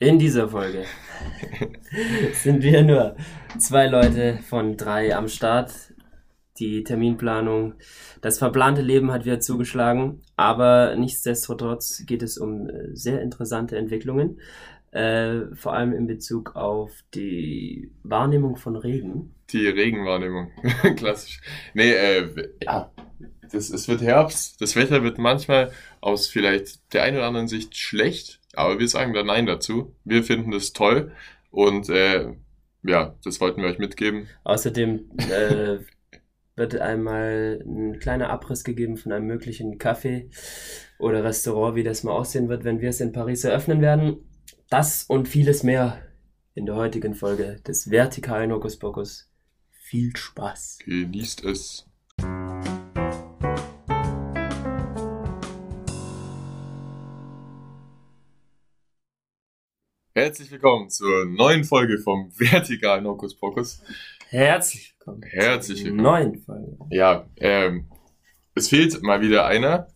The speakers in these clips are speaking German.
In dieser Folge sind wir nur zwei Leute von drei am Start. Die Terminplanung, das verplante Leben hat wieder zugeschlagen, aber nichtsdestotrotz geht es um äh, sehr interessante Entwicklungen, äh, vor allem in Bezug auf die Wahrnehmung von Regen. Die Regenwahrnehmung, klassisch. Nee, äh, ja, das, es wird Herbst, das Wetter wird manchmal aus vielleicht der einen oder anderen Sicht schlecht, aber wir sagen da Nein dazu. Wir finden das toll und äh, ja, das wollten wir euch mitgeben. Außerdem äh, wird einmal ein kleiner Abriss gegeben von einem möglichen Café oder Restaurant, wie das mal aussehen wird, wenn wir es in Paris eröffnen werden. Das und vieles mehr in der heutigen Folge des vertikalen Hokus Pokus. Viel Spaß. Genießt es. Herzlich willkommen zur neuen Folge vom vertikalen Hokus Pokus. Herzlich willkommen. Herzlich willkommen. Neuen Folge. Ja, ähm, es fehlt mal wieder einer.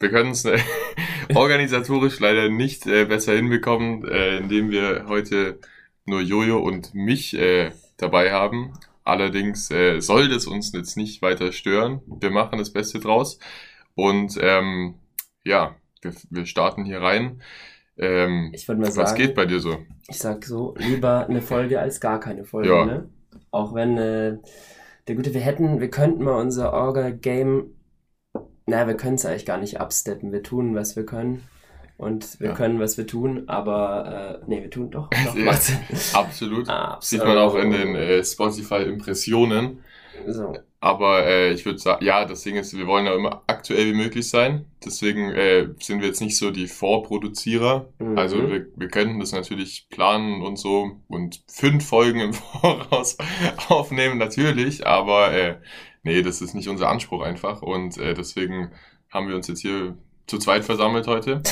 Wir können es äh, organisatorisch leider nicht äh, besser hinbekommen, äh, indem wir heute nur Jojo und mich äh, dabei haben. Allerdings äh, soll das uns jetzt nicht weiter stören. Wir machen das Beste draus. Und ähm, ja, wir, wir starten hier rein. Ähm, Ich würde mal was sagen, geht bei dir so? ich sag so, lieber eine Folge als gar keine Folge, Ja. ne? Auch wenn, äh, der Gute, wir hätten, wir könnten mal unser Orga-Game, na, wir können es eigentlich gar nicht absteppen. Wir tun, was wir können. Und wir Ja. können, was wir tun, aber, äh, nee, wir tun doch, doch, Ja. Absolut. Absolut. Sieht man auch in den äh, Spotify-Impressionen. So. Aber äh, ich würde sagen, ja, das Ding ist, wir wollen ja immer aktuell wie möglich sein. Deswegen äh, sind wir jetzt nicht so die Vorproduzierer. Mhm. Also wir, wir könnten das natürlich planen und so und fünf Folgen im Voraus aufnehmen, natürlich. Aber äh, nee, das ist nicht unser Anspruch einfach. Und äh, deswegen haben wir uns jetzt hier zu zweit versammelt heute.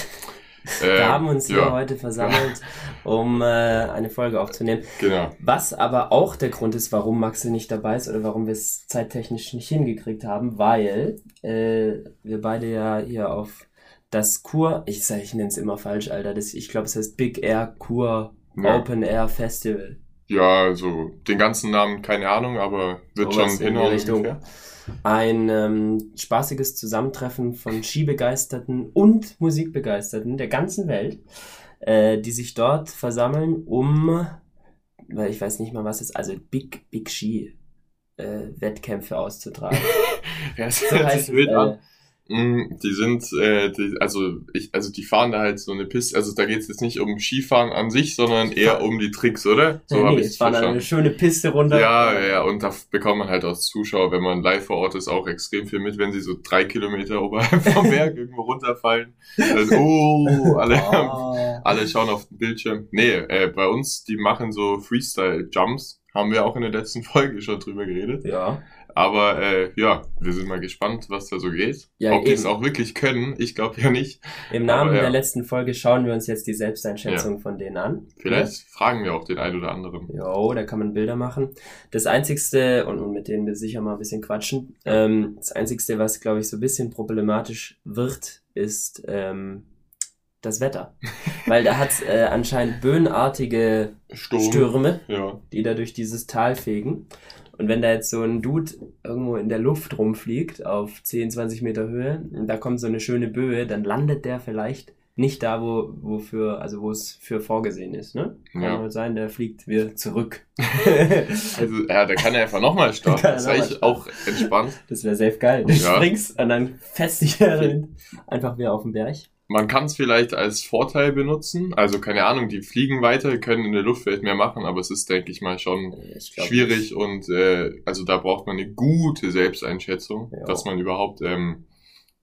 Wir Ähm, haben uns hier ja, heute versammelt, um äh, eine Folge aufzunehmen. Genau. Was aber auch der Grund ist, warum Maxi nicht dabei ist oder warum wir es zeittechnisch nicht hingekriegt haben, weil äh, wir beide ja hier auf das Kur, ich sag, ich nenne es immer falsch, Alter, das, ich glaube, es heißt Big Air Kur Ja. Open Air Festival. Ja, also den ganzen Namen keine Ahnung, aber wird Sowas schon in die. Richtung. ungefähr. Ein ähm, spaßiges Zusammentreffen von Skibegeisterten und Musikbegeisterten der ganzen Welt, äh, die sich dort versammeln, um, weil ich weiß nicht mal was es also Big Big Ski äh, Wettkämpfe auszutragen. Ja, das So heißt sich wild äh, an. Mm, Die sind, äh, die, also ich, also die fahren da halt so eine Piste, also da geht es jetzt nicht um Skifahren an sich, sondern eher fahren- um die Tricks, oder? So nee, nee, es war dann eine verstanden. schöne Piste runter. Ja, ja, ja, und da bekommt man halt als Zuschauer, wenn man live vor Ort ist, auch extrem viel mit, wenn sie so drei Kilometer oberhalb vom Berg irgendwo runterfallen. Dann, oh, alle, Ah. alle schauen auf den Bildschirm. Nee, äh, bei uns, die machen so Freestyle-Jumps. Haben wir auch in der letzten Folge schon drüber geredet. Ja. Aber äh, ja, wir sind mal gespannt, was da so geht. Ja, Ob die es auch wirklich können, ich glaube ja nicht. Im Namen Aber ja. der letzten Folge schauen wir uns jetzt die Selbsteinschätzung von denen an. Vielleicht fragen wir auch den einen oder anderen. Jo, da kann man Bilder machen. Das Einzigste, und, und mit denen wir sicher mal ein bisschen quatschen, ähm, das Einzigste, was, glaube ich, so ein bisschen problematisch wird, ist ähm, das Wetter. Weil da hat äh, anscheinend böenartige Sturm. Stürme, Ja. die da durch dieses Tal fegen. Und wenn da jetzt so ein Dude irgendwo in der Luft rumfliegt, auf 10, 20 Meter Höhe, und da kommt so eine schöne Böe, dann landet der vielleicht nicht da, wo, wofür, also wo es für vorgesehen ist, ne? Kann Ja. halt sein, der fliegt wieder zurück. Also, ja, da kann er einfach nochmal starten. Das mal eigentlich auch entspannt. Das wäre safe geil. Du Ja. springst und dann fest dich einfach wieder auf den Berg. Man kann es vielleicht als Vorteil benutzen. Also, keine Ahnung, die fliegen weiter, können in der Luft vielleicht mehr machen, aber es ist, denke ich mal, schon Ich schwierig nicht. und äh, also da braucht man eine gute Selbsteinschätzung, Ja. dass man überhaupt ähm,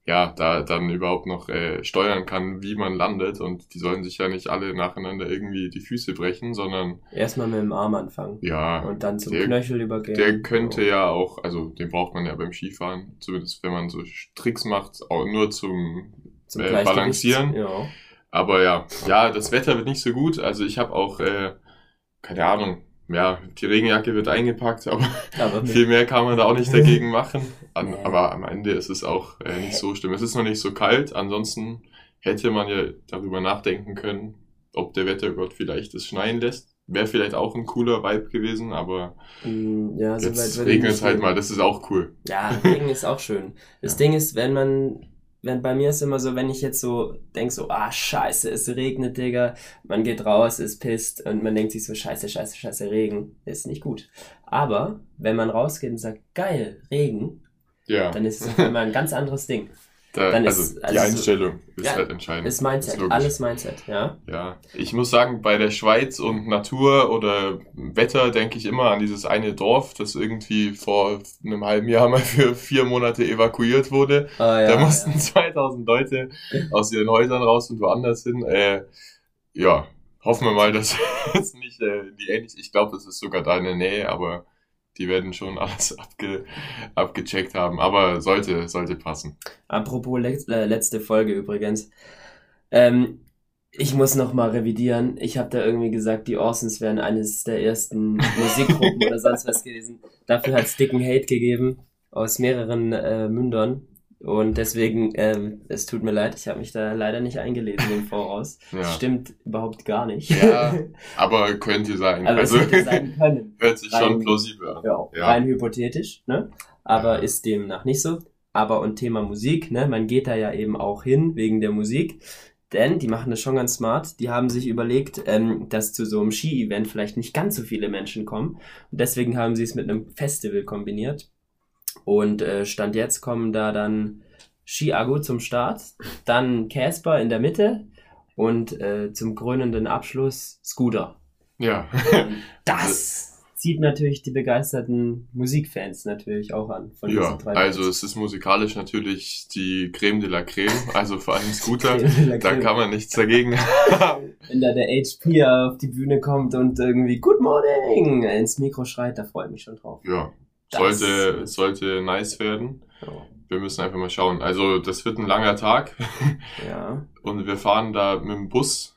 ja da dann überhaupt noch äh, steuern kann, wie man landet und die sollen sich ja nicht alle nacheinander irgendwie die Füße brechen, sondern Erstmal mit dem Arm anfangen. ja Und dann zum der- Knöchel übergehen. der könnte ja auch, also den braucht man ja beim Skifahren, zumindest wenn man so Tricks macht, auch nur zum äh, balancieren. Ja. Aber ja, ja, das Wetter wird nicht so gut. Also ich habe auch, äh, keine Ahnung, ja, die Regenjacke wird eingepackt, aber Aber viel mehr kann man da auch nicht dagegen machen. An, Nee. Aber am Ende ist es auch äh, nicht so schlimm. Es ist noch nicht so kalt. Ansonsten hätte man ja darüber nachdenken können, ob der Wettergott vielleicht es schneien lässt. Wäre vielleicht auch ein cooler Vibe gewesen, aber Mm, Ja, so jetzt regnet es halt mal, das ist auch cool. Ja, Regen ist auch schön. Das Ja. Ding ist, wenn man, wenn bei mir ist immer so, wenn ich jetzt so denk so, ah scheiße, es regnet, Digga, man geht raus, ist pisst und man denkt sich so, scheiße, scheiße, scheiße, Regen, ist nicht gut. Aber wenn man rausgeht und sagt, geil, Regen, Ja, dann ist es auf einmal ein ganz anderes Ding. Da, dann also ist- die also so- Einstellung ist Ja, halt entscheidend. Ist Mindset, logisch. alles Mindset, ja. Ja, ich muss sagen, bei der Schweiz und Natur oder Wetter denke ich immer an dieses eine Dorf, das irgendwie vor einem halben Jahr mal für vier Monate evakuiert wurde. Ah, ja, da mussten ja. 2000 Leute aus ihren Häusern raus und woanders hin. Äh, ja, hoffen wir mal, dass es nicht äh, die ähnlich. Ich glaube, das ist sogar da in der Nähe, aber die werden schon alles abge, abgecheckt haben. Aber sollte, sollte passen. Apropos lex- äh, letzte Folge übrigens. Ähm, ich muss noch mal revidieren. Ich habe da irgendwie gesagt, die Orsons wären eines der ersten Musikgruppen oder sonst was gewesen. Dafür hat es dicken Hate gegeben aus mehreren äh, Mündern. Und deswegen, ähm, es tut mir leid, ich habe mich da leider nicht eingelesen im Voraus. Ja, Stimmt überhaupt gar nicht. Ja, aber könnte sein. Aber also hätte sein können. hört sich schon rein- plausibel an. Ja, Ja. rein hypothetisch, ne? Aber Ja. ist demnach nicht so. Aber und Thema Musik, ne? Man geht da ja eben auch hin wegen der Musik. Denn die machen das schon ganz smart. Die haben sich überlegt, ähm, dass zu so einem Ski-Event vielleicht nicht ganz so viele Menschen kommen. Und deswegen haben sie es mit einem Festival kombiniert. Und äh, Stand jetzt kommen da dann Ski-Agu zum Start, dann Casper in der Mitte und äh, zum krönenden Abschluss Scooter. Ja. Das zieht natürlich die begeisterten Musikfans natürlich auch an. Von Ja, drei also Bands. es ist musikalisch natürlich die Creme de la Creme, also vor allem Scooter. Da kann man nichts dagegen haben. Wenn da der HP auf die Bühne kommt und irgendwie Good Morning ins Mikro schreit, da freue ich mich schon drauf. Ja, Das- sollte, sollte nice werden. Ja. Wir müssen einfach mal schauen. Also das wird ein langer Tag ja. und wir fahren da mit dem Bus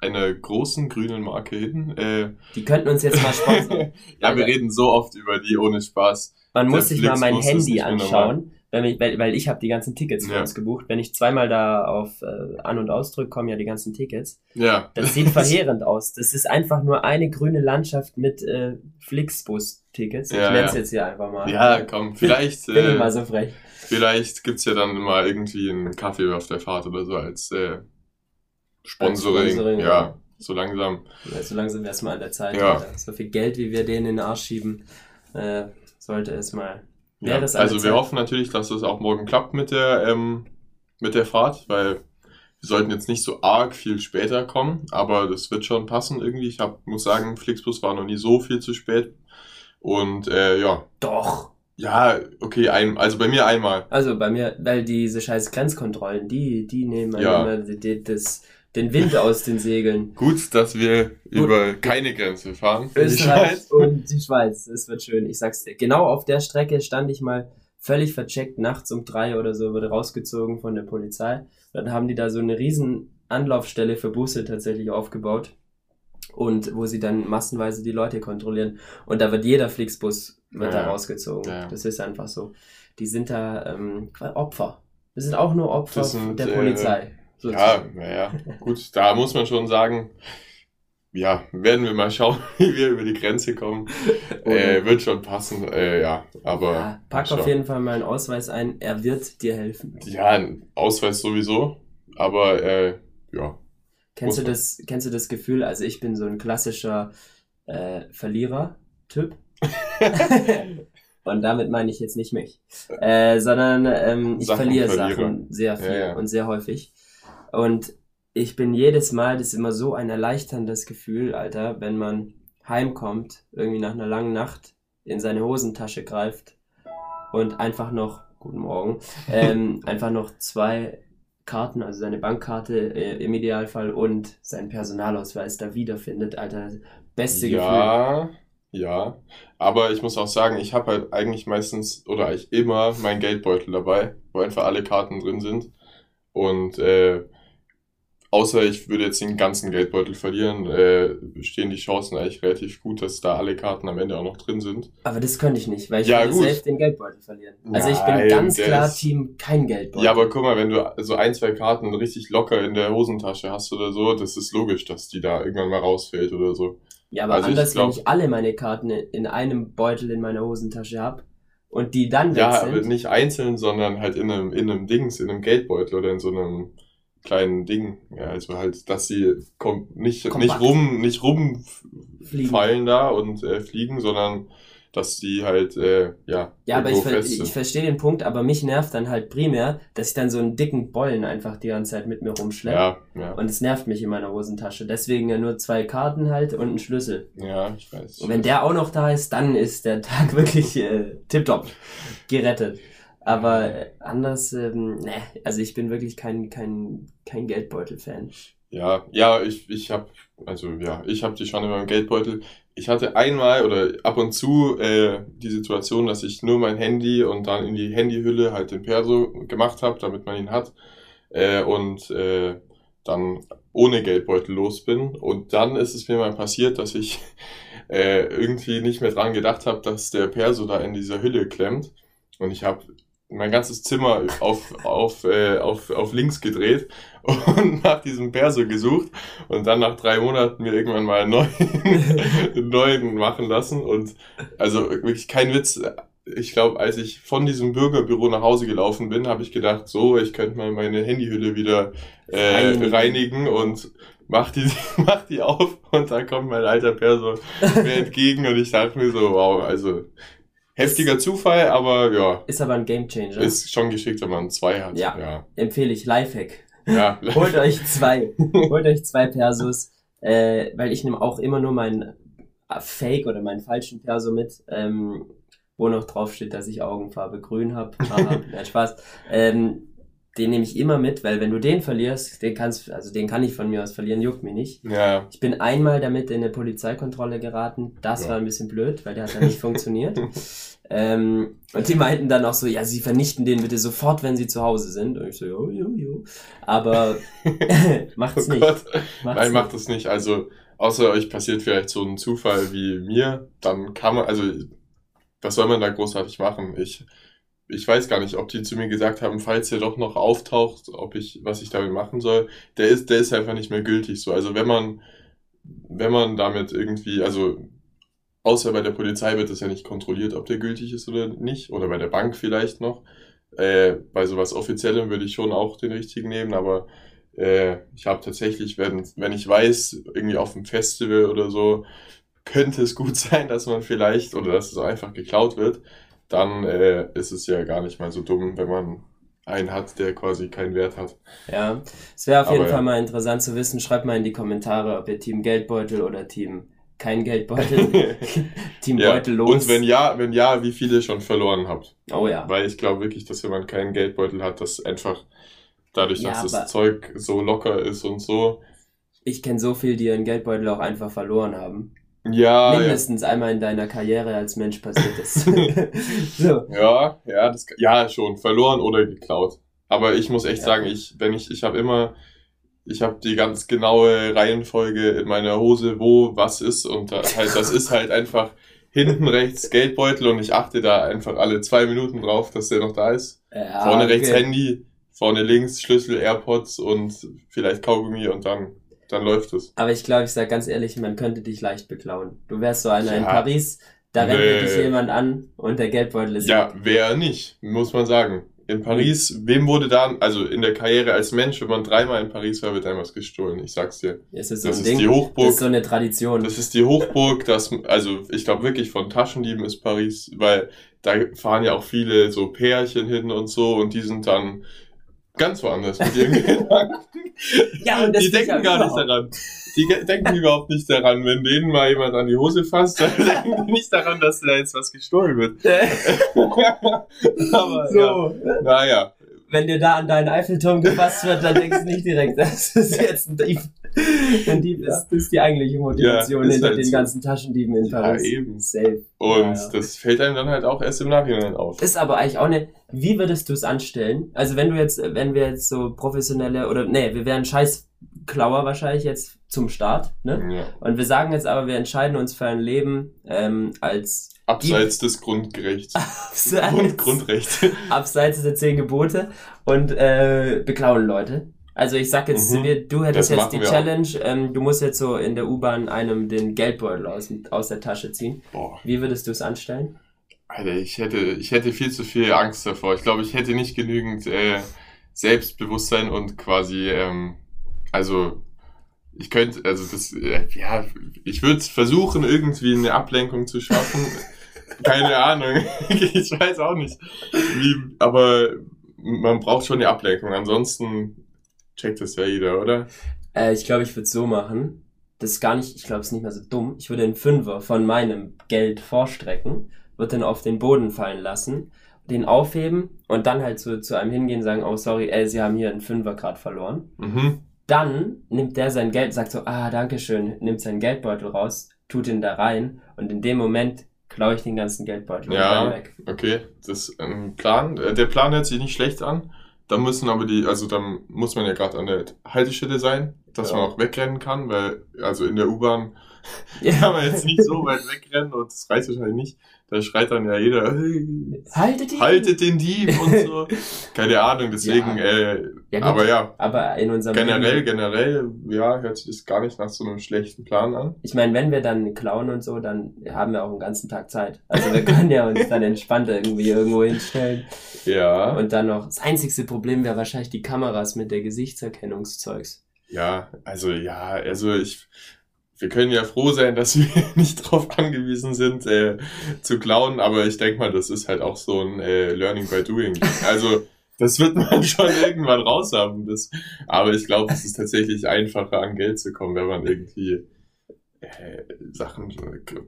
einer großen grünen Marke hin. Äh, Die könnten uns jetzt mal sponsern. ja, wir reden so oft über die ohne Spaß. Man muss sich mal mein Handy anschauen, wenn ich, weil, weil ich habe die ganzen Tickets für Ja. uns gebucht. Wenn ich zweimal da auf äh, An- und Ausdrück kommen ja die ganzen Tickets. Ja. Das sieht verheerend aus. Das ist einfach nur eine grüne Landschaft mit äh, Flixbus-Tickets. Ich Ja, nenne es ja. jetzt hier einfach mal. Ja, komm, vielleicht, Bin ich äh, mal so frech. vielleicht gibt's ja dann mal irgendwie einen Kaffee auf der Fahrt oder so als äh, Sponsoring. Als Sponsoring, ja, ja. so langsam. Ja, so langsam wäre es mal an der Zeit. Ja. Alter. So viel Geld, wie wir denen in den Arsch schieben, äh, sollte es mal. Ja, also wir Zeit. hoffen natürlich, dass es auch morgen klappt mit der, ähm, mit der Fahrt, weil wir sollten jetzt nicht so arg viel später kommen, aber das wird schon passen irgendwie. Ich hab, muss sagen, Flixbus war noch nie so viel zu spät. Und äh, ja, Doch. ja, okay, ein, also bei mir einmal. Also bei mir, weil diese scheiß Grenzkontrollen, die, die nehmen Ja. immer das, den Wind aus den Segeln. Gut, dass wir über keine Grenze fahren. die Österreich Schweiz. und die Schweiz. Das wird schön. Ich sag's dir. Genau auf der Strecke stand ich mal völlig vercheckt. Nachts um drei oder so wurde rausgezogen von der Polizei. Dann haben die da so eine riesen Anlaufstelle für Busse tatsächlich aufgebaut. Und wo sie dann massenweise die Leute kontrollieren. Und da wird jeder Flixbus wird Ja, da rausgezogen. Ja. Das ist einfach so. Die sind da ähm, Opfer. Das sind auch nur Opfer sind, der äh, Polizei. Ja, sozusagen. naja, gut, da muss man schon sagen, ja, werden wir mal schauen, wie wir über die Grenze kommen. Äh, wird schon passen, äh, ja, aber ja, pack auf jeden Fall mal einen Ausweis ein. Er wird dir helfen. Ja, ein Ausweis sowieso, aber äh, ja, Kennst du das, kennst du das Gefühl? Also ich bin so ein klassischer äh, Verlierer-Typ. und damit meine ich jetzt nicht mich. Äh, sondern ähm, ich Sachen verliere verliere. Sachen sehr viel Ja, ja. und sehr häufig. Und ich bin jedes Mal, das ist immer so ein erleichterndes Gefühl, Alter, wenn man heimkommt, irgendwie nach einer langen Nacht in seine Hosentasche greift und einfach noch, guten Morgen, ähm, einfach noch zwei Karten, also seine Bankkarte äh, im Idealfall und seinen Personalausweis da wiederfindet, Alter. Beste Gefühl. ja, ja, aber ich muss auch sagen, ich habe halt eigentlich meistens oder eigentlich immer meinen Geldbeutel dabei, wo einfach alle Karten drin sind und äh, außer ich würde jetzt den ganzen Geldbeutel verlieren, äh, stehen die Chancen eigentlich relativ gut, dass da alle Karten am Ende auch noch drin sind. Aber das könnte ich nicht, weil ich Ja, würde selbst den Geldbeutel verlieren. Also ich bin Nein, ganz klar ist- Team kein Geldbeutel. Ja, aber guck mal, wenn du so ein, zwei Karten richtig locker in der Hosentasche hast oder so, das ist logisch, dass die da irgendwann mal rausfällt oder so. Ja, aber Also ich anders, glaub- wenn ich alle meine Karten in einem Beutel in meiner Hosentasche habe und die dann weg Ja, sind. aber nicht einzeln, sondern halt in einem, in einem Dings, in einem Geldbeutel oder in so einem kleinen Ding. Ja, also halt, dass sie nicht, Kompakt. nicht rum, nicht rumfallen da und äh, fliegen, sondern dass die halt, äh, ja, Ja, aber ich, ver ich verstehe den Punkt, aber mich nervt dann halt primär, dass ich dann so einen dicken Bollen einfach die ganze Zeit mit mir rumschleppe. Ja, ja, Und es nervt mich in meiner Hosentasche. Deswegen ja nur zwei Karten halt und ein Schlüssel. ja, ich weiß. Und wenn der auch noch da ist, dann ist der Tag wirklich äh, tipptopp gerettet. Aber äh, anders, ähm, ne, also ich bin wirklich kein, kein, kein Geldbeutel-Fan. Ja, ja, ich, ich habe, also ja, ich habe die schon in meinem Geldbeutel. Ich hatte einmal oder ab und zu äh, die Situation, dass ich nur mein Handy und dann in die Handyhülle halt den Perso gemacht habe, damit man ihn hat. Äh, und äh, dann ohne Geldbeutel los bin. Und dann ist es mir mal passiert, dass ich äh, irgendwie nicht mehr dran gedacht habe, dass der Perso da in dieser Hülle klemmt. Und ich habe mein ganzes Zimmer auf, auf, äh, auf, auf links gedreht und nach diesem Perso gesucht und dann nach drei Monaten mir irgendwann mal einen neuen, einen neuen machen lassen. Und also wirklich kein Witz. Ich glaube, als ich von diesem Bürgerbüro nach Hause gelaufen bin, habe ich gedacht, so, ich könnte mal meine Handyhülle wieder äh, Reinigen. reinigen. und mach die, mach die auf und da kommt mein alter Perso mir entgegen und ich dachte mir so, wow, also heftiger Zufall, aber ja, Ist aber ein Gamechanger. ist schon geschickt, wenn man zwei hat. Ja. ja. Empfehle ich Lifehack. ja. Holt euch zwei. Holt euch zwei Persos. Äh, weil ich nehme auch immer nur meinen Fake oder meinen falschen Perso mit, ähm, wo noch drauf steht, dass ich Augenfarbe grün habe. Nein, Spaß. Ähm, den nehme ich immer mit, weil wenn du den verlierst, den kannst, also den kann ich von mir aus verlieren, juckt mir nicht. Ja, Ich bin einmal damit in eine Polizeikontrolle geraten. Das Ja. war ein bisschen blöd, weil der hat dann nicht funktioniert. Ähm, und die meinten dann auch so, ja, sie vernichten den bitte sofort, wenn sie zu Hause sind. Und ich so, jo, jo, jo. Aber macht's oh nicht. Gott. Macht's Nein, macht das nicht. Also, außer euch passiert vielleicht so ein Zufall wie mir, dann kann man, also, was soll man da großartig machen? Ich, ich weiß gar nicht, ob die zu mir gesagt haben, falls der doch noch auftaucht, ob ich, was ich damit machen soll. Der ist, der ist einfach nicht mehr gültig so. Also, wenn man, wenn man damit irgendwie, also, außer bei der Polizei wird das ja nicht kontrolliert, ob der gültig ist oder nicht, oder bei der Bank vielleicht noch. Äh, bei sowas Offiziellem würde ich schon auch den richtigen nehmen, aber äh, ich habe tatsächlich, wenn, wenn ich weiß, irgendwie auf dem Festival oder so, könnte es gut sein, dass man vielleicht oder dass es einfach geklaut wird, dann äh, ist es ja gar nicht mal so dumm, wenn man einen hat, der quasi keinen Wert hat. Ja, es wäre auf jeden Aber Fall ja. mal interessant zu wissen. Schreibt mal in die Kommentare, ob ihr Team Geldbeutel oder Team kein Geldbeutel, Team Ja. Beutel los. Und wenn ja, wenn ja, wie viele schon verloren habt. oh ja. Weil ich glaube wirklich, dass wenn man keinen Geldbeutel hat, dass einfach dadurch, Ja, dass das Zeug so locker ist und so. Ich kenne so viel, die ihren Geldbeutel auch einfach verloren haben. Ja, ja. Mindestens einmal in deiner Karriere als Mensch passiert ist. so. Ja, ja, das, ja, schon. Verloren oder geklaut. Aber ich muss echt Ja. sagen, ich, wenn ich, ich habe immer, ich habe die ganz genaue Reihenfolge in meiner Hose, wo was ist und da, halt, das ist halt einfach hinten rechts Geldbeutel und ich achte da einfach alle zwei Minuten drauf, dass der noch da ist. Ja, vorne rechts okay. Handy, vorne links Schlüssel, AirPods und vielleicht Kaugummi und dann, dann läuft es. Aber ich glaube, ich sag ganz ehrlich, man könnte dich leicht beklauen. Du wärst so einer in Ja. Paris, da rennt Nee. dich jemand an und der Geldbeutel ist Ja, wer nicht, muss man sagen. In Paris, wem wurde da, also in der Karriere als Mensch, wenn man dreimal in Paris war, wird einem was gestohlen. Ich sag's dir. Es ist so Das ist Ding. die das Hochburg. ist so eine Tradition. Das ist die Hochburg, das, also ich glaube wirklich von Taschendieben ist Paris, weil da fahren ja auch viele so Pärchen hin und so und die sind dann ganz woanders mit ihren Gedanken. Ja, und das die denken ja gar nicht daran. Die denken überhaupt nicht daran, wenn denen mal jemand an die Hose fasst, dann denken die nicht daran, dass da jetzt was gestohlen wird. Aber ja, so. naja. Wenn dir da an deinen Eiffelturm gefasst wird, dann denkst du nicht direkt, das ist jetzt ein Dieb. Ein Dieb ist, das ist die eigentliche Motivation Ja, ist hinter halt den so. ganzen Taschendieben in Ja, Paris. eben. Safe. Und Ja, ja. das fällt einem dann halt auch erst im Nachhinein auf. Ist aber eigentlich auch eine, wie würdest du es anstellen? Also wenn du jetzt, wenn wir jetzt so professionelle, oder nee, wir wären scheiß Klauer wahrscheinlich jetzt zum Start. Ne? Ja. Und wir sagen jetzt aber, wir entscheiden uns für ein Leben ähm, als Abseits des Grundgerechts. abseits, Grund, Grundrecht. abseits der zehn Gebote und äh, beklauen Leute. Also ich sag jetzt, Mhm. wir, du hättest Das jetzt die. Challenge, ähm, du musst jetzt so in der U-Bahn einem den Geldbeutel aus, aus der Tasche ziehen. Boah, Wie würdest du es anstellen? Alter, ich hätte, ich hätte viel zu viel Angst davor. Ich glaube, ich hätte nicht genügend äh, Selbstbewusstsein und quasi, ähm, also ich könnte, also das, äh, ja, ich würde versuchen, irgendwie eine Ablenkung zu schaffen. Keine Ahnung. ich weiß auch nicht. Wie, aber man braucht schon eine Ablenkung. Ansonsten checkt das ja jeder, oder? Äh, ich glaube, ich würde so machen. Das ist gar nicht, ich glaube, es ist nicht mehr so dumm. Ich würde einen Fünfer von meinem Geld vorstrecken, würde den auf den Boden fallen lassen, den aufheben und dann halt zu, zu einem hingehen und sagen, oh sorry, ey, sie haben hier einen Fünfer gerade verloren. Mhm. Dann nimmt der sein Geld, sagt so, ah, danke schön, nimmt seinen Geldbeutel raus, tut ihn da rein und in dem Moment klaue ich den ganzen Geldbeutel Ja. weg. Okay, das ist ein Plan. Äh, Der Plan hört sich nicht schlecht an. Da müssen aber die, also dann muss man ja gerade an der Haltestelle sein, dass Ja. man auch wegrennen kann, weil, also in der U-Bahn Ja. kann man jetzt nicht so weit wegrennen und das reicht wahrscheinlich nicht. Da schreit dann ja jeder, hey, Haltet ihn! haltet den Dieb und so. Keine Ahnung, deswegen, Ja. äh, Ja, aber ja, aber in unserem generell, Leben- generell, ja, hört sich das gar nicht nach so einem schlechten Plan an. Ich meine, wenn wir dann klauen und so, dann haben wir auch einen ganzen Tag Zeit. Also wir können ja uns dann entspannt irgendwie irgendwo hinstellen. Ja, Und dann noch, das einzigste Problem wäre wahrscheinlich die Kameras mit der Gesichtserkennungszeugs. Ja, also ja, also ich, wir können ja froh sein, dass wir nicht drauf angewiesen sind, äh, zu klauen, aber ich denke mal, das ist halt auch so ein äh, Learning by Doing. Also das wird man schon irgendwann raus haben. Das, aber ich glaube, es ist tatsächlich einfacher, an Geld zu kommen, wenn man irgendwie äh, Sachen,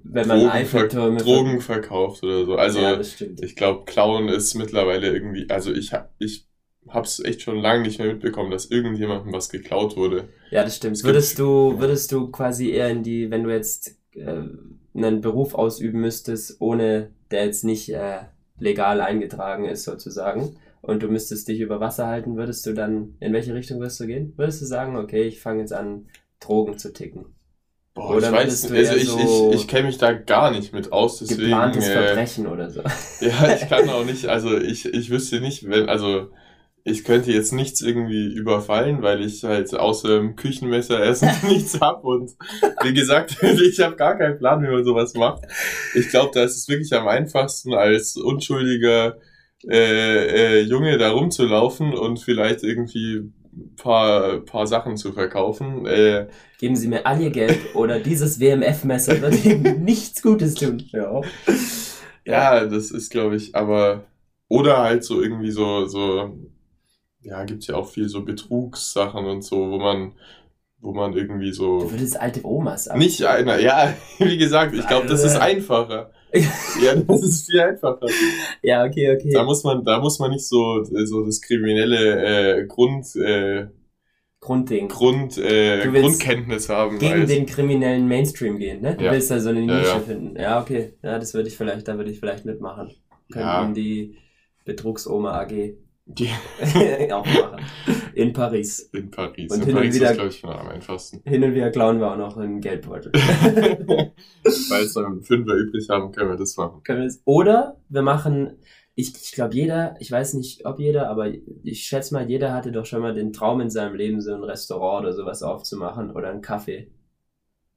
Wenn man Drogen, Eiffeltürme... Drogen verkauft oder so. Also ja, ich glaube, Klauen ist mittlerweile irgendwie, also ich hab, ich hab's echt schon lange nicht mehr mitbekommen, dass irgendjemandem was geklaut wurde. Ja, das stimmt. Es gibt- Würdest du, würdest du quasi eher in die, wenn du jetzt äh, einen Beruf ausüben müsstest, ohne der jetzt nicht äh, legal eingetragen ist sozusagen, und du müsstest dich über Wasser halten, würdest du dann, in welche Richtung würdest du gehen? Würdest du sagen, okay, ich fange jetzt an, Drogen zu ticken? Boah, Oder ich weiß nicht, also ich, so ich, ich kenne mich da gar nicht mit aus, deswegen. Geplantes äh, Verbrechen oder so. ja, ich kann auch nicht, also ich, ich wüsste nicht, wenn, also ich könnte jetzt nichts irgendwie überfallen, weil ich halt außer dem Küchenmesser essen nichts hab und wie gesagt, ich habe gar keinen Plan, wie man sowas macht. Ich glaube, da ist es wirklich am einfachsten als unschuldiger äh, äh, Junge da rumzulaufen und vielleicht irgendwie paar, paar Sachen zu verkaufen. Äh, Geben Sie mir all Ihr Geld oder dieses WMF-Messer wird Ihnen nichts Gutes tun. Ja. Ja, das ist, glaube ich, aber. Oder halt so irgendwie so, so, ja, gibt's ja auch viel so Betrugssachen und so, wo man, wo man irgendwie Du so. würdest alte Omas ab. Nicht einer, ja, wie gesagt, ich glaube, das ist einfacher. Ja, das ist viel einfacher. Ja, okay, okay. Da muss man, da muss man nicht so, so das kriminelle äh, Grund, äh, Grundding. Grund, äh, Du Grundkenntnis haben. Gegen als- den kriminellen Mainstream gehen, ne? Du Ja. willst da so eine Ja, Nische ja. finden. Ja, okay. Ja, das würde ich vielleicht, da würde ich vielleicht mitmachen. Könnten Ja. die Betrugsoma AG die, auch machen. In Paris. in Paris. Und in hin und Paris wieder- ist, glaube ich, am einfachsten. Hin und wieder klauen wir auch noch einen Geldbeutel. Falls wir einen Fünfer übrig haben, können wir das machen. Können wir das- Oder wir machen, ich, ich glaube jeder, ich weiß nicht ob jeder, aber ich schätze mal, jeder hatte doch schon mal den Traum in seinem Leben, so ein Restaurant oder sowas aufzumachen oder ein Café.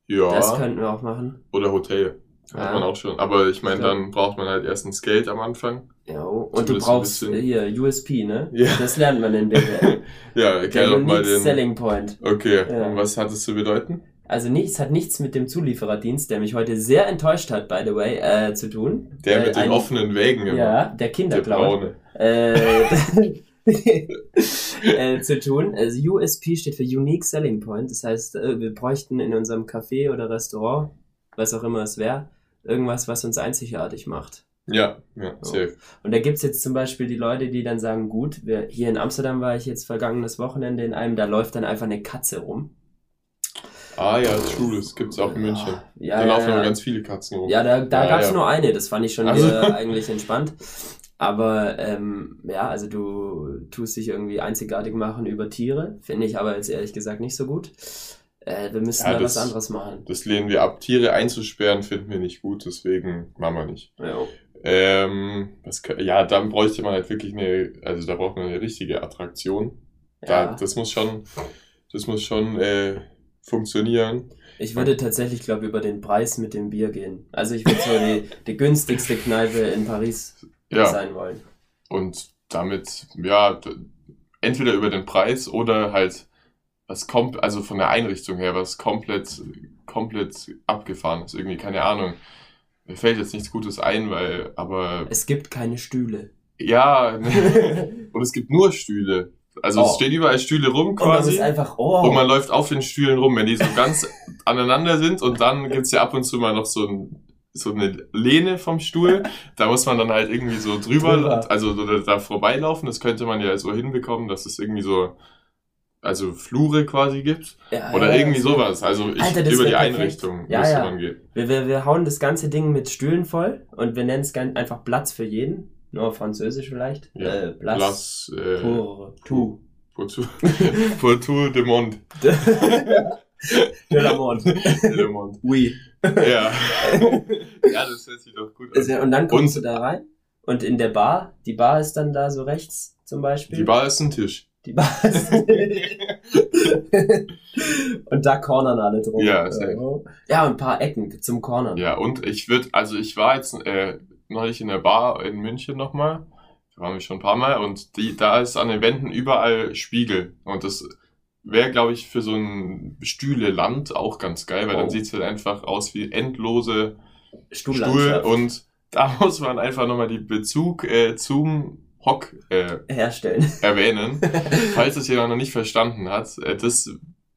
Ja. Das könnten wir auch machen. Oder Hotel. Hat Ja. man auch schon. Aber ich meine, dann braucht man halt erstens Geld am Anfang. Ja, und du brauchst bisschen. hier USP, ne? Ja. Das lernt man in BWL. Ja, Der erklär doch mal Unique den. Selling Point. Okay, Ja. und was hat es zu bedeuten? Also nichts hat nichts mit dem Zuliefererdienst, der mich heute sehr enttäuscht hat, by the way, äh, zu tun. Der äh, mit den ein- offenen Wägen immer. Ja, der Der Kinderklaut. braune. Äh, äh, zu tun. Also USP steht für Unique Selling Point. Das heißt, äh, wir bräuchten in unserem Café oder Restaurant, was auch immer es wäre, irgendwas, was uns einzigartig macht. Ja, ja, safe. Und da gibt's jetzt zum Beispiel die Leute, die dann sagen, gut, wir, hier in Amsterdam war ich jetzt vergangenes Wochenende in einem, da läuft dann einfach eine Katze rum. Ah ja, true, das gibt's auch in München. Ja, da ja, laufen ja. immer ganz viele Katzen rum. Ja, da, da Ja, gab's ja. nur eine, das fand ich schon Also- eigentlich entspannt. Aber ähm, ja, also du tust dich irgendwie einzigartig machen über Tiere. Finde ich aber jetzt ehrlich gesagt nicht so gut. Äh, wir müssen Ja, da das- was anderes machen. Das lehnen wir ab. Tiere einzusperren finden wir nicht gut, deswegen machen wir nicht. Ja. Ähm, was, ja, dann bräuchte man halt wirklich eine, also da braucht man eine richtige Attraktion. Da, ja. das muss schon, das muss schon äh, funktionieren. Ich würde tatsächlich, glaube ich, über den Preis mit dem Bier gehen. Also ich würde so die, die günstigste Kneipe in Paris Ja, sein wollen. und damit, ja, entweder über den Preis oder halt was kommt, also von der Einrichtung her, was komplett, komplett abgefahren ist. Irgendwie, keine Ahnung. Mir fällt jetzt nichts Gutes ein, weil, aber Es gibt keine Stühle. ja, und es gibt nur Stühle. Also Oh. es stehen überall Stühle rum Und man quasi. ist einfach, oh, Und man läuft auf den Stühlen rum, wenn die so ganz aneinander sind. Und dann gibt's ja ab und zu mal noch so, ein, so eine Lehne vom Stuhl. Da muss man dann halt irgendwie so drüber, Drüber. also so da, da vorbeilaufen. Das könnte man ja so hinbekommen, dass es irgendwie so, also Flure quasi gibt. ja, Oder ja, irgendwie sowas. Also ich, Alter, über die. Einrichtung Ja, müsste ja. man gehen. Wir, wir, wir hauen das ganze Ding mit Stühlen voll und wir nennen es ganz einfach Platz für jeden. Nur auf Französisch vielleicht. Ja. Äh, Platz Lass, äh, pour tout. pour tout, pour tout de monde. De la monde. Le monde. Oui. Ja. ja, das hört sich doch gut an. Und dann kommst Und- du da rein. Und in der Bar, die Bar ist dann da so rechts zum Beispiel. Die Bar ist ein Tisch. Die ist. und da cornern alle drum. Ja, safe. ja, und ein paar Ecken zum Cornern. Ja, und ich würde, also ich war jetzt äh, neulich in der Bar in München nochmal. Da waren wir schon ein paar Mal und die, da ist an den Wänden überall Spiegel. Und das wäre, glaube ich, für so ein Stühle-Land auch ganz geil, weil Oh. dann sieht's halt einfach aus wie endlose Stuhl und da muss man einfach nochmal die Bezug äh, zum Hock äh, herstellen. erwähnen. falls es jemand noch nicht verstanden hat, äh, das,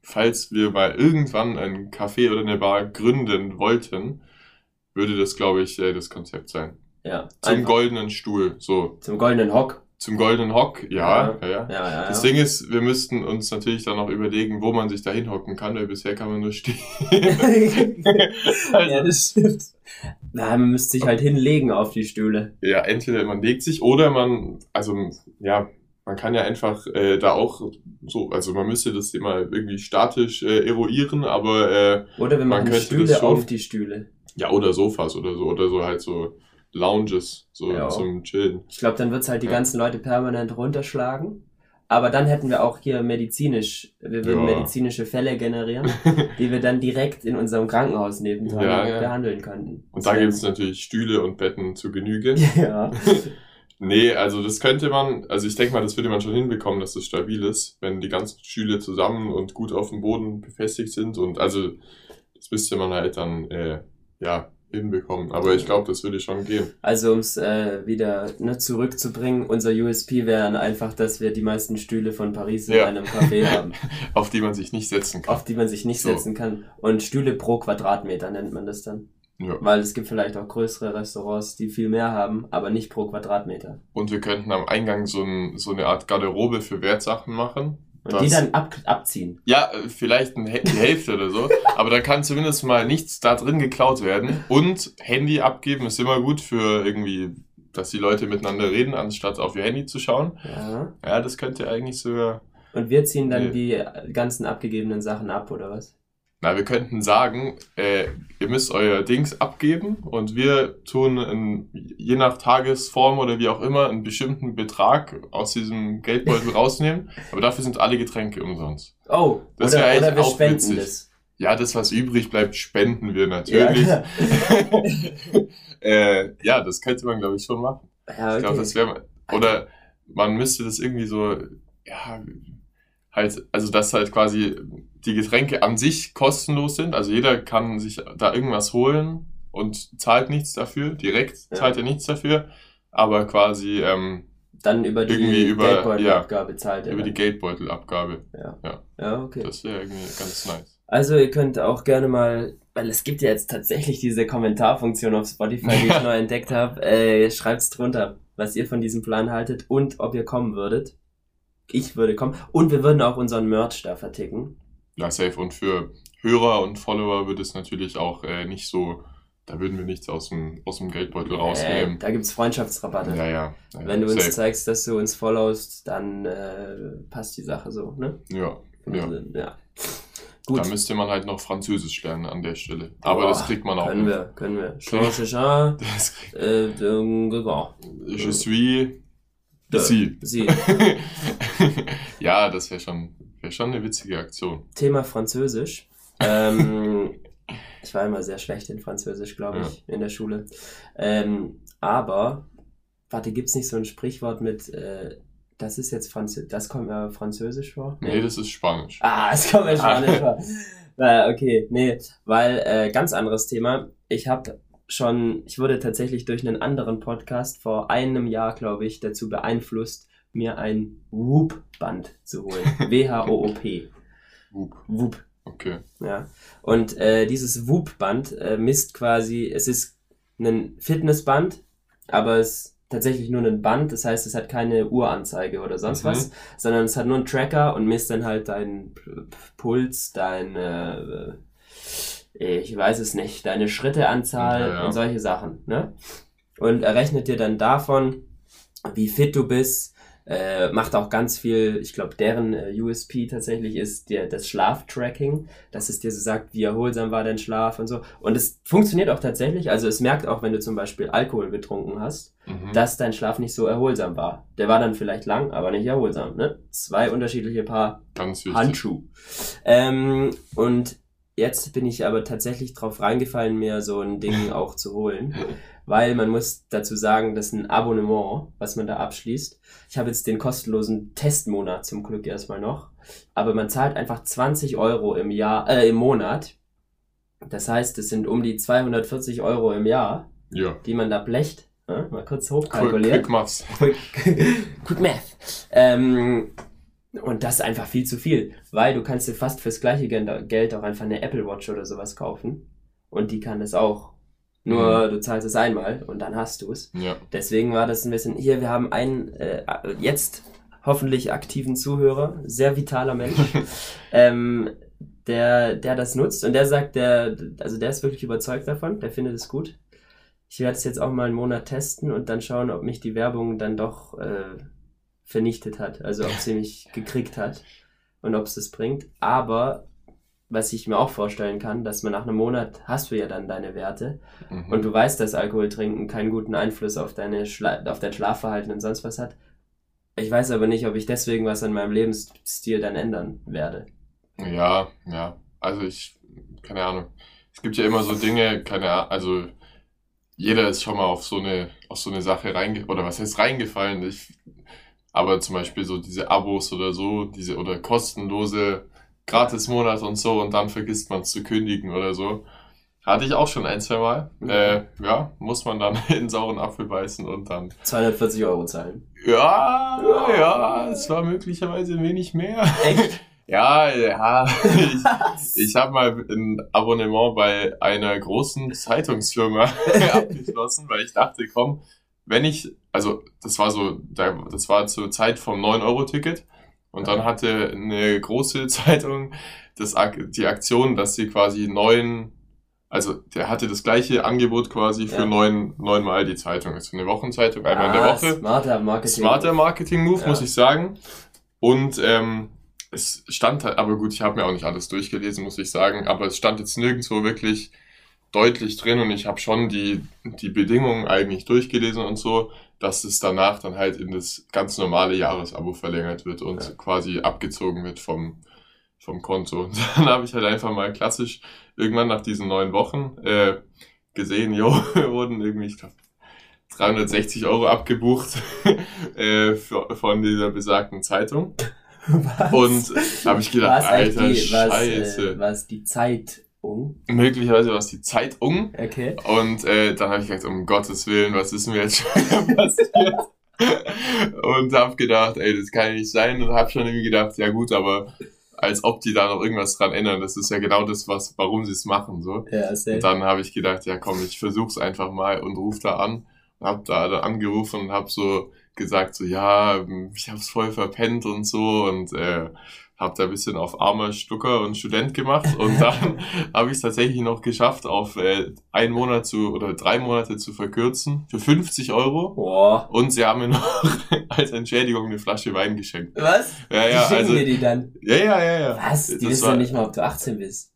falls wir mal irgendwann ein Café oder eine Bar gründen wollten, würde das, glaube ich, äh, das Konzept sein. Ja. Zum einfach goldenen Stuhl, so. zum goldenen Hock. Zum goldenen Hock, ja, ja, ja. Ja, ja, ja. Das Ding ist, wir müssten uns natürlich dann noch überlegen, wo man sich da hinhocken kann, weil bisher kann man nur stehen. also, ja, das stimmt. Na, man müsste sich halt hinlegen auf die Stühle. Ja, entweder man legt sich oder man, also ja, man kann ja einfach äh, da auch so, also man müsste das immer irgendwie statisch äh, eruieren, aber äh, Oder wir Man könnte Stühle schon. auf die Stühle. ja, oder Sofas oder so, oder so halt so Lounges, so Ja. zum Chillen. Ich glaube, dann wird's halt die Ja. ganzen Leute permanent runterschlagen. Aber dann hätten wir auch hier medizinisch, wir würden Ja. medizinische Fälle generieren, die wir dann direkt in unserem Krankenhaus nebendran Ja, ja. behandeln könnten. Und da gibt's natürlich Stühle und Betten zu Genüge. Ja. Nee, also das könnte man, also ich denke mal, das würde man schon hinbekommen, dass das stabil ist, wenn die ganzen Stühle zusammen und gut auf dem Boden befestigt sind. Und also das müsste man halt dann äh, ja hinbekommen. Aber ich glaube, das würde schon gehen. Also um es äh, wieder ne, zurückzubringen, unser USP wäre dann einfach, dass wir die meisten Stühle von Paris in Ja. einem Café haben, Auf die man sich nicht setzen kann. auf die man sich nicht So. setzen kann. Und Stühle pro Quadratmeter nennt man das dann. Ja. Weil es gibt vielleicht auch größere Restaurants, die viel mehr haben, aber nicht pro Quadratmeter. Und wir könnten am Eingang so, ein, so eine Art Garderobe für Wertsachen machen. Und Das- die dann ab, abziehen. Ja, vielleicht die Hälfte oder so. Aber da kann zumindest mal nichts da drin geklaut werden. Und Handy abgeben ist immer gut für irgendwie, dass die Leute miteinander reden, anstatt auf ihr Handy zu schauen. Ja. Ja, das könnte eigentlich sogar. Und wir ziehen dann Nee. die ganzen abgegebenen Sachen ab, oder was? Na, wir könnten sagen, äh, ihr müsst euer Dings abgeben und wir tun in, je nach Tagesform oder wie auch immer einen bestimmten Betrag aus diesem Geldbeutel rausnehmen. Aber dafür sind alle Getränke umsonst. Oh, Das oder, wär oder eigentlich wir auch spenden witzig. das. Ja, das, was übrig bleibt, spenden wir natürlich. Ja, äh, ja, das könnte man, glaube ich, schon machen. ja Ich glaube, okay. das wäre. Oder man müsste das irgendwie so, ja, halt, also dass halt quasi die Getränke an sich kostenlos sind. Also jeder kann sich da irgendwas holen und zahlt nichts dafür. Direkt Ja. zahlt er nichts dafür. Aber quasi ähm, dann über die irgendwie über- Geldbeutelabgabe zahlt er über die dann. Geldbeutelabgabe. Ja, okay. Das wäre irgendwie ganz nice. Also ihr könnt auch gerne mal, weil es gibt ja jetzt tatsächlich diese Kommentarfunktion auf Spotify, die ich neu entdeckt habe. Äh, schreibt's drunter, was ihr von diesem Plan haltet und ob ihr kommen würdet. Ich würde kommen. Und wir würden auch unseren Merch da verticken. Ja, safe. Und für Hörer und Follower wird es natürlich auch äh, nicht so da würden wir nichts aus dem, aus dem Geldbeutel Äh, rausnehmen. da gibt's Freundschaftsrabatte. Ja, ja. ja Wenn du uns safe. zeigst, dass du uns followst, dann äh, passt die Sache so, ne? Ja, ja. Also, ja. Gut. Da müsste man halt noch Französisch lernen an der Stelle. Aber Boah, das kriegt man auch. Können wir, können wir. Jean Das kriegt, äh, äh, ja. je suis Äh, ici. Sie. ja, das wäre schon, schon eine witzige Aktion. Thema Französisch. Ähm, ich war immer sehr schlecht in Französisch, glaube ich, in der Schule. Ähm, aber, warte, gibt's nicht so ein Sprichwort mit, äh, das ist jetzt Französisch, das kommt mir Französisch vor? Nee, das ist Spanisch. Ah, es kommt mir Spanisch vor. Äh, okay, nee, weil äh, ganz anderes Thema. Ich habe schon, ich wurde tatsächlich durch einen anderen Podcast vor einem Jahr, glaube ich, dazu beeinflusst, mir ein Whoop-Band zu holen. W-H-O-O-P. Wup. Whoop. Okay. Ja. Und äh, dieses Whoop-Band äh, misst quasi, es ist ein Fitnessband, aber es ist tatsächlich nur ein Band, das heißt, es hat keine Uhranzeige oder sonst Mhm. was, sondern es hat nur einen Tracker und misst dann halt deinen Puls, deine, äh, ich weiß es nicht, deine Schritteanzahl Ja, ja. und solche Sachen, ne? Und errechnet dir dann davon, wie fit du bist, äh, macht auch ganz viel, ich glaube, deren äh, USP tatsächlich ist der, das Schlaftracking, dass es dir so sagt, wie erholsam war dein Schlaf und so. Und es funktioniert auch tatsächlich, also es merkt auch, wenn du zum Beispiel Alkohol getrunken hast, Mhm. dass dein Schlaf nicht so erholsam war. Der war dann vielleicht lang, aber nicht erholsam. Ne? Zwei unterschiedliche Paar Ganz wichtig. Handschuh. Ähm, und jetzt bin ich aber tatsächlich drauf reingefallen, mir so ein Ding auch zu holen. Weil man muss dazu sagen, das ist ein Abonnement, was man da abschließt. Ich habe jetzt den kostenlosen Testmonat zum Glück erstmal noch. Aber man zahlt einfach 20 Euro im Jahr, äh, im Monat. Das heißt, es sind um die 240 Euro im Jahr, Ja. die man da blecht. Ne? Mal kurz hochkalkuliert. quick Maths. Quick, math. Ähm, und das ist einfach viel zu viel, weil du kannst dir fast fürs gleiche Geld Geld auch einfach eine Apple Watch oder sowas kaufen. Und die kann das auch. Nur du zahlst es einmal und dann hast du es. Ja. Deswegen war das ein bisschen, hier, wir haben einen äh, jetzt hoffentlich aktiven Zuhörer, sehr vitaler Mensch, ähm, der, der das nutzt und der sagt, der, also der ist wirklich überzeugt davon, der findet es gut. Ich werde es jetzt auch mal einen Monat testen und dann schauen, ob mich die Werbung dann doch äh, vernichtet hat, also ob sie mich gekriegt hat und ob es das bringt. Aber was ich mir auch vorstellen kann, dass man nach einem Monat hast du ja dann deine Werte Mhm. und du weißt, dass Alkohol trinken keinen guten Einfluss auf, deine Schla auf dein Schlafverhalten und sonst was hat. Ich weiß aber nicht, ob ich deswegen was an meinem Lebensstil dann ändern werde. Ja, ja. Also ich, keine Ahnung. Es gibt ja immer so Dinge, keine Ahnung, also jeder ist schon mal auf so eine, auf so eine Sache reinge, oder was heißt reingefallen? Ich, aber zum Beispiel so diese Abos oder so, diese, oder kostenlose Gratismonat und so und dann vergisst man es zu kündigen oder so. Hatte ich auch schon ein, zwei Mal. Mhm. Äh, ja, muss man dann in den sauren Apfel beißen und dann 240 Euro zahlen. ja, ja, es war möglicherweise ein wenig mehr. Echt? Ja, ja. Ich, ich habe mal ein Abonnement bei einer großen Zeitungsfirma abgeschlossen, weil ich dachte, komm, wenn ich, also das war so, da- das war zur Zeit vom 9-Euro-Ticket und dann hatte eine große Zeitung das, die Aktion, dass sie quasi neun, also der hatte das gleiche Angebot quasi für Ja. neun, neunmal die Zeitung. Also eine Wochenzeitung einmal in der Ah, Woche. Smarter Marketing. Smarter Marketing-Move, Ja. muss ich sagen. Und ähm, es stand halt, aber gut, ich habe mir auch nicht alles durchgelesen, muss ich sagen, aber es stand jetzt nirgendwo wirklich deutlich drin und ich habe schon die, die Bedingungen eigentlich durchgelesen und so, dass es danach dann halt in das ganz normale Jahresabo verlängert wird und Ja. quasi abgezogen wird vom, vom Konto. Und dann habe ich halt einfach mal klassisch irgendwann nach diesen neun Wochen äh, gesehen, jo, wurden irgendwie, ich glaube, 360 Euro abgebucht äh, für, von dieser besagten Zeitung. Was? Und da habe ich gedacht, was alter die, was, Scheiße. äh, was die Zeitung? Möglicherweise war es die Zeitung. Okay. Und äh, dann habe ich gedacht, um Gottes Willen, was ist mir jetzt schon passiert? und habe gedacht, ey, das kann ja nicht sein. Und habe schon irgendwie gedacht, ja gut, aber als ob die da noch irgendwas dran ändern. Das ist ja genau das, was, warum sie es machen. So. Ja, safe. Und dann habe ich gedacht, ja komm, ich versuch's einfach mal und ruf da an. Und hab da dann angerufen und hab so gesagt, so ja, ich hab's voll verpennt und so und äh, habe da ein bisschen auf armer Stucker und Student gemacht und dann habe ich es tatsächlich noch geschafft, auf äh, einen Monat zu oder drei Monate zu verkürzen für 50 Euro. Boah. Und sie haben mir noch als Entschädigung eine Flasche Wein geschenkt. Was? Ja, Die ja, schenken also dir die dann. ja, ja, ja, ja. Was? Die Das wissen war- ja nicht mal, ob du 18 bist.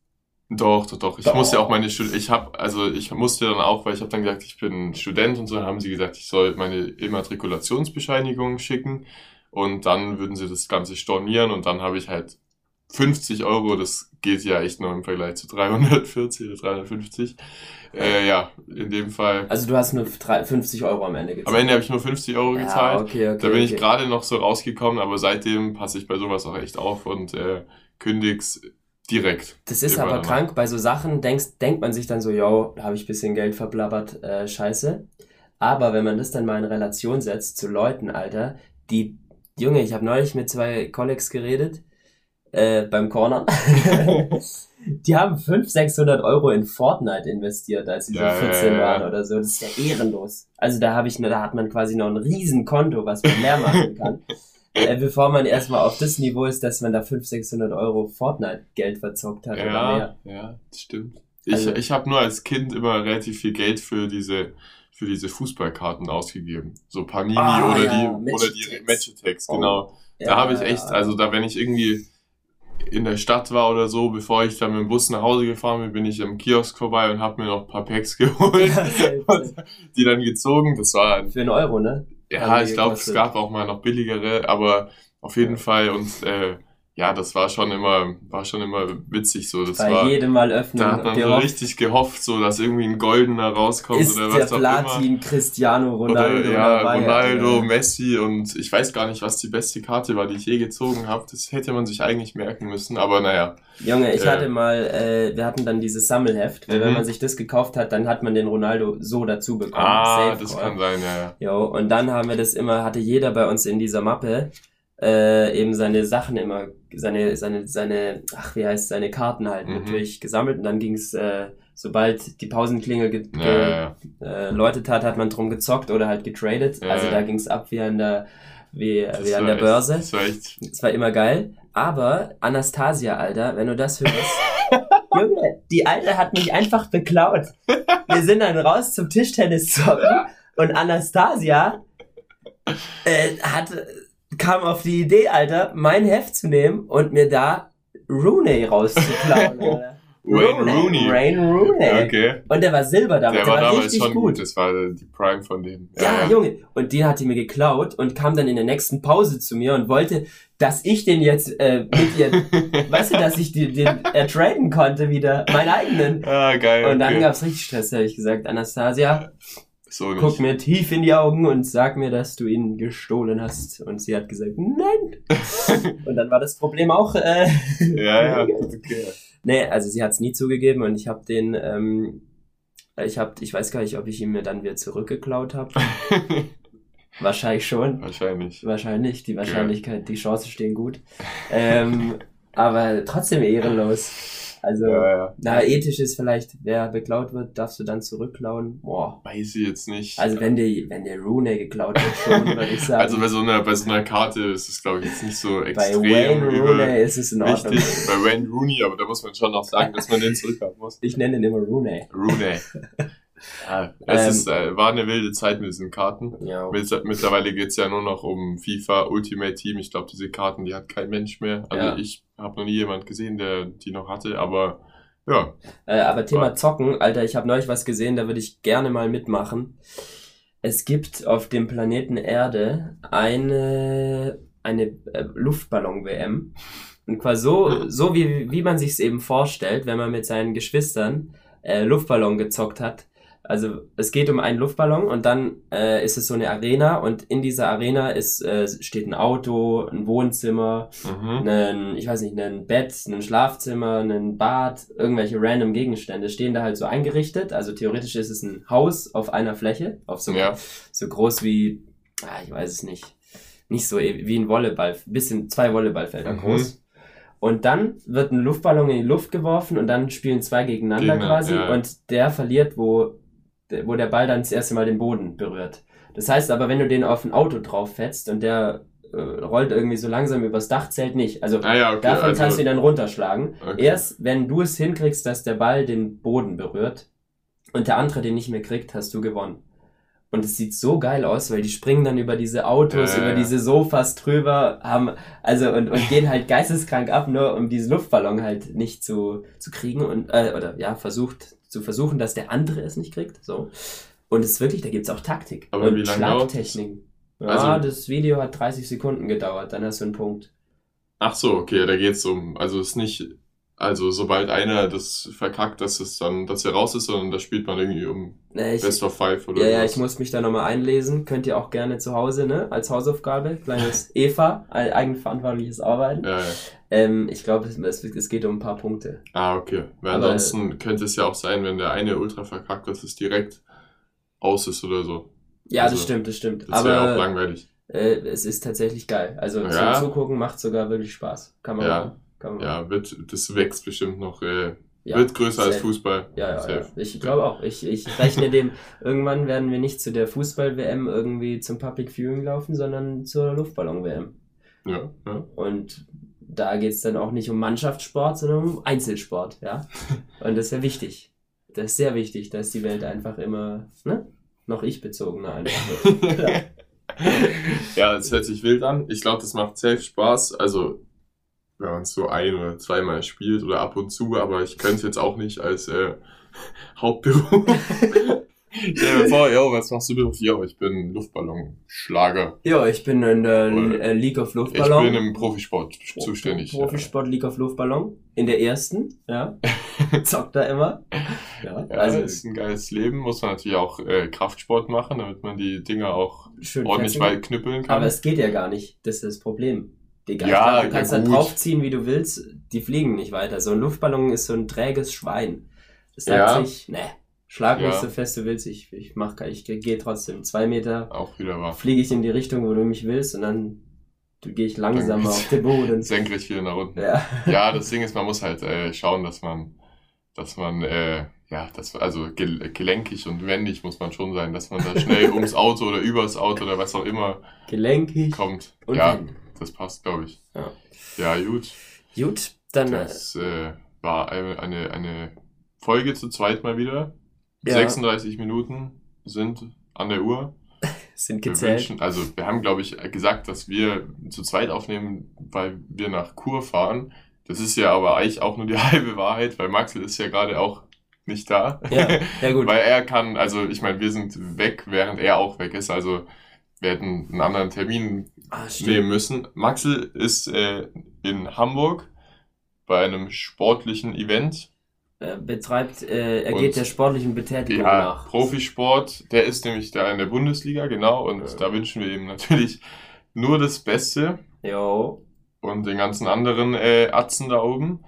Doch, doch, doch. Ich Doch. musste auch meine Stud ich habe also ich musste dann auch, weil ich habe dann gesagt, ich bin Student und so, dann haben sie gesagt, ich soll meine Immatrikulationsbescheinigung schicken und dann würden sie das Ganze stornieren und dann habe ich halt 50 Euro, das geht ja echt nur im Vergleich zu 340 oder 350. Äh, ja, in dem Fall. Also du hast nur drei- 50 Euro am Ende Am gezahlt. Ende habe ich nur 50 Euro ja, gezahlt. okay, okay. Da bin ich okay. gerade noch so rausgekommen, aber seitdem passe ich bei sowas auch echt auf und äh, kündig's direkt. Das ist aber danach. krank, bei so Sachen denkst, denkt man sich dann so, yo, habe ich ein bisschen Geld verblabbert, äh, scheiße. Aber wenn man das dann mal in Relation setzt zu Leuten, Alter, die, Junge, ich habe neulich mit zwei Colleagues geredet, äh, beim Corner. die haben 500, 600 Euro in Fortnite investiert, als sie Ja, so 14 ja, ja. waren oder so. Das ist ja ehrenlos. Also da habe ich, nur- da hat man quasi noch ein Riesenkonto, was man mehr machen kann. äh, bevor man erstmal auf das Niveau ist, dass man da 500, 600 Euro Fortnite-Geld verzockt hat oder mehr. Ja, ja, das stimmt. Ich, Also- ich habe nur als Kind immer relativ viel Geld für diese für diese Fußballkarten ausgegeben. So Panini Ah, oder ja, die oder die Attacks. Match-Attacks, Oh. genau. Da habe ich echt, also da wenn ich irgendwie in der Stadt war oder so, bevor ich dann mit dem Bus nach Hause gefahren bin, bin ich am Kiosk vorbei und habe mir noch ein paar Packs geholt, Ja, und die dann gezogen. Das war ein Für einen Euro, ne? Ja, ich glaube, es gab auch mal noch billigere, aber auf jeden Ja. Fall und äh, ja, das war schon immer, war schon immer witzig so. Das Bei war, jedem Mal öffnen. da hat man so richtig gehofft, so dass irgendwie ein goldener rauskommt ist oder der was immer. Platin Cristiano Ronaldo Oder ja, dabei. Ronaldo, Alter. Messi und ich weiß gar nicht, was die beste Karte war, die ich je gezogen habe. Das hätte man sich eigentlich merken müssen, aber naja. Junge, ich Ja. hatte mal, äh, wir hatten dann dieses Sammelheft, weil Mhm. wenn man sich das gekauft hat, dann hat man den Ronaldo so dazu bekommen. Ah, Safe das Call. kann sein, ja, ja. Jo, und dann haben wir das immer, hatte jeder bei uns in dieser Mappe äh, eben seine Sachen immer, seine, seine, seine, ach, wie heißt seine Karten halt Mhm. natürlich gesammelt und dann ging's äh, sobald die Pausenklingel ge Ja, ja, äh, läutet hat, hat man drum gezockt oder halt getradet. Ja, also da ging's ab wie an der, wie, Das wie an der echt- Börse. Das war echt. Das war immer geil. Aber Anastasia, Alter, wenn du das hörst. Junge, die Alte hat mich einfach beklaut. Wir sind dann raus zum Tischtennis zocken und Anastasia äh, hat, kam auf die Idee, Alter, mein Heft zu nehmen und mir da Rooney rauszuklauen. Alter. Wayne Rooney. Wayne Rooney. Okay. Und der war Silber damit, Der war damals richtig schon gut. Das war die Prime von dem. Ja, Junge. Und den hat die mir geklaut und kam dann in der nächsten Pause zu mir und wollte, dass ich den jetzt äh, mit ihr, weißt du, dass ich den, den ertraden konnte wieder, meinen eigenen. ah, geil. Und dann okay. gab's richtig Stress, da habe ich gesagt, Anastasia, so nicht. guck mir tief in die Augen und sag mir, dass du ihn gestohlen hast. Und sie hat gesagt, nein. und dann war das Problem auch, äh, Ja, ja. Okay. nee, also sie hat's nie zugegeben und ich habe den, ähm, ich hab, ich weiß gar nicht, ob ich ihn mir dann wieder zurückgeklaut habe. Wahrscheinlich schon. Wahrscheinlich. Wahrscheinlich, die Wahrscheinlichkeit, die Chancen stehen gut. Ähm, aber trotzdem ehrenlos. Also, Ja, ja. na, ethisch ist vielleicht, wer beklaut wird, darfst du dann zurückklauen. Boah. Weiß ich jetzt nicht. Also wenn der, wenn der Rooney geklaut wird, schon, würde ich sagen. Also bei so einer, bei so einer Karte ist es, glaube ich, jetzt nicht so bei extrem Wayne über- Rooney ist es in Ordnung. wichtig. Bei Wayne Rooney, aber da muss man schon noch sagen, dass man den zurückhaben muss. Ich nenne ihn immer Rooney. Rooney. Ja, es Ähm, ist, äh, war eine wilde Zeit mit diesen Karten. Ja. Mit- Mittlerweile geht's ja nur noch um FIFA Ultimate Team. Ich glaube, diese Karten, die hat kein Mensch mehr. Also Ja. ich habe noch nie jemand gesehen, der die noch hatte, aber ja. Äh, aber Thema Zocken, Alter, ich habe neulich was gesehen, da würde ich gerne mal mitmachen. Es gibt auf dem Planeten Erde eine, eine äh, Luftballon-WM. Und quasi so, so wie, wie man sich's eben vorstellt, wenn man mit seinen Geschwistern äh, Luftballon gezockt hat. Also es geht um einen Luftballon und dann äh, ist es so eine Arena und in dieser Arena ist, äh, steht ein Auto, ein Wohnzimmer, Mhm. einen, ich weiß nicht, ein Bett, ein Schlafzimmer, ein Bad, irgendwelche random Gegenstände stehen da halt so eingerichtet. Also theoretisch ist es ein Haus auf einer Fläche, auf so, Ja. so groß wie, ah, ich weiß es nicht, nicht so e- wie ein Volleyball, bisschen zwei Volleyballfelder Mhm. groß. Und dann wird ein Luftballon in die Luft geworfen und dann spielen zwei gegeneinander Gegner, quasi ja. und der verliert, wo, wo der Ball dann das erste Mal den Boden berührt. Das heißt aber, wenn du den auf ein Auto drauf fetzt und der äh, rollt irgendwie so langsam übers Dach, zählt nicht. Also Ah ja, okay. davon also, kannst du ihn dann runterschlagen. okay. Erst wenn du es hinkriegst, dass der Ball den Boden berührt und der andere den nicht mehr kriegt, hast du gewonnen. Und es sieht so geil aus, weil die springen dann über diese Autos, ja, über diese Sofas drüber, haben, also und, und gehen halt geisteskrank ab, nur um diesen Luftballon halt nicht zu, zu kriegen und äh, oder ja, versucht zu versuchen, dass der andere es nicht kriegt. So. Und es ist wirklich, da gibt's auch Taktik Aber und? Schlagtechniken. Ja, Also- das Video hat 30 Sekunden gedauert, dann hast du einen Punkt. Ach so, okay, da geht's um, also es ist nicht, also sobald einer das verkackt, dass es dann, dass er raus ist, sondern da spielt man irgendwie um ich, Best of Five oder Ja, ja, ich muss mich da nochmal einlesen. Könnt ihr auch gerne zu Hause, ne? Als Hausaufgabe. Kleines Eva, eigenverantwortliches Arbeiten. Ja, ja. Ähm, ich glaube, es, es, geht um ein paar Punkte. Ah, okay. Weil Aber- ansonsten könnte es ja auch sein, wenn der eine ultra verkackt, dass es direkt aus ist oder so. Ja, Also, das stimmt, das stimmt. Das wäre auch langweilig. äh, es ist tatsächlich geil. Also Ja. zum Zugucken macht sogar wirklich Spaß. Kann man Ja. machen. Kann man machen. Ja, wird, das wächst bestimmt noch, äh, Ja, wird größer als safe. Fußball. Ja, ja, ja. Ich glaube auch. Ich, ich rechne dem, irgendwann werden wir nicht zu der Fußball-WM irgendwie zum Public Viewing laufen, sondern zur Luftballon-WM. Ja, ja. Und da geht's dann auch nicht um Mannschaftssport, sondern um Einzelsport, ja. Und das ist ja wichtig. Das ist sehr wichtig, dass die Welt einfach immer, ne? Noch ich bezogener einfach wird. Ja. ja, es hört sich wild an. Ich glaube, das macht safe Spaß. Also, wenn man es so ein oder zweimal spielt oder ab und zu, aber ich könnte es jetzt auch nicht als äh, Hauptberuf. Stell dir vor, yo, was machst du beruflich? Yo, ich bin Luftballonschlager. ja, ich bin in der Oder- äh, League of Ich Luftballon. bin im Profisport zuständig. Profisport League of Luftballon. In der ersten, ja. Zockt da immer. Ja, Ja, also ist ein geiles Leben. Muss man natürlich auch äh, Kraftsport machen, damit man die Dinger auch schön ordentlich weit knüppeln kann. Aber es geht ja gar nicht. Das ist das Problem. Digga, Ja, ich glaub, du ja, kannst da gut. draufziehen, wie du willst. Die fliegen nicht weiter. So ein Luftballon ist so ein träges Schwein. Das sagt Ja. sich, ne, schlag mich Ja. so fest du willst. Ich, ich mach, ich gehe trotzdem zwei Meter, auch wieder wahr. fliege ich in die Richtung, wo du mich willst und dann gehe ich langsamer auf den Boden. Senkrecht wieder nach unten. Ja. Ja, das Ding ist, man muss halt äh, schauen, dass man, dass man, äh, ja, das, also gel gelenkig und wendig muss man schon sein, dass man da schnell ums Auto oder übers Auto oder was auch immer Gelenkig kommt. und ja, wenn. das passt, glaube ich. Ja. Ja, gut. Gut, dann äh, Das äh, war eine, eine, eine Folge zu zweit mal wieder. Ja. 36 Minuten sind an der Uhr. sind Wir gezählt. wünschen, also wir haben, glaube ich, gesagt, dass wir zu zweit aufnehmen, weil wir nach Kur fahren. Das ist ja aber eigentlich auch nur die halbe Wahrheit, weil Maxel ist ja gerade auch nicht da. Ja, ja gut. weil er kann, also ich meine, wir sind weg, während er auch weg ist. Also wir hätten einen anderen Termin Ah, nehmen müssen. Maxel ist äh, in Hamburg bei einem sportlichen Event. Er betreibt, äh, er Und- geht der sportlichen Betätigung Ja, nach. Profisport, der ist nämlich da in der Bundesliga, genau. Und Ja. da wünschen wir ihm natürlich nur das Beste. Jo. und den ganzen anderen äh, Atzen da oben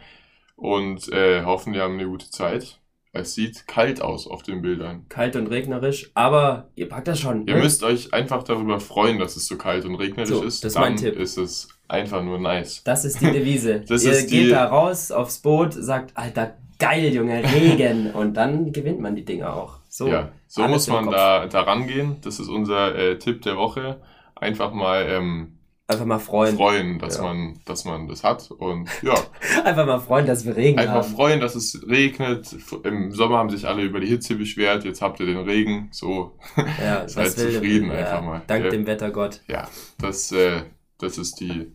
und äh, hoffen, die haben eine gute Zeit. Es sieht kalt aus auf den Bildern. Kalt und regnerisch, aber ihr packt das schon. Ihr ne? müsst euch einfach darüber freuen, dass es so kalt und regnerisch So, ist. das ist Dann mein Tipp. ist es einfach nur nice. Das ist die Devise. Das ihr ist geht die- da raus aufs Boot, sagt, Alter, geil, Junge, Regen. und dann gewinnt man die Dinger auch. So. ja, so muss man da, da rangehen. Das ist unser äh, Tipp der Woche. Einfach mal ähm, Einfach mal freuen. freuen, dass Ja. man, dass man das hat. Und ja, Einfach mal freuen, dass wir Regen einfach haben. freuen, dass es regnet. Im Sommer haben sich alle über die Hitze beschwert. Jetzt habt ihr den Regen. So, Ja, Seid zufrieden einfach mal. Dank Ja. dem Wettergott. Ja, das, äh, das ist die,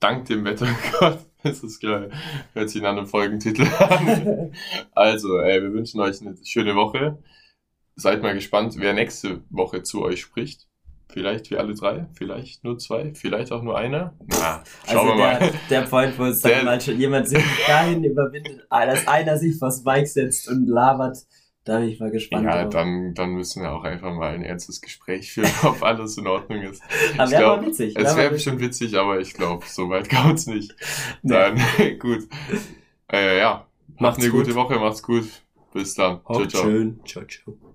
dank dem Wettergott, das ist geil, hört sich nach einem Folgentitel an. Also, äh, wir wünschen euch eine schöne Woche. Seid mal gespannt, wer nächste Woche zu euch spricht. Vielleicht wir alle drei, vielleicht nur zwei, vielleicht auch nur einer. Na, schauen Also wir der, mal. der Point, wo es Der- dann mal schon jemand sich dahin überwindet, dass einer sich vors Bike setzt und labert, da bin ich mal gespannt. Ja, drauf. dann, dann müssen wir auch einfach mal ein ernstes Gespräch führen, ob alles in Ordnung ist. Aber wäre mal witzig. Es wär wäre bestimmt witzig, aber ich glaube, so weit kommt's nicht. Nee. Dann, gut. Äh, ja, macht Macht's eine gut. gute Woche, macht's gut. Bis dann. Ciao, ciao. schön. Ciao, ciao.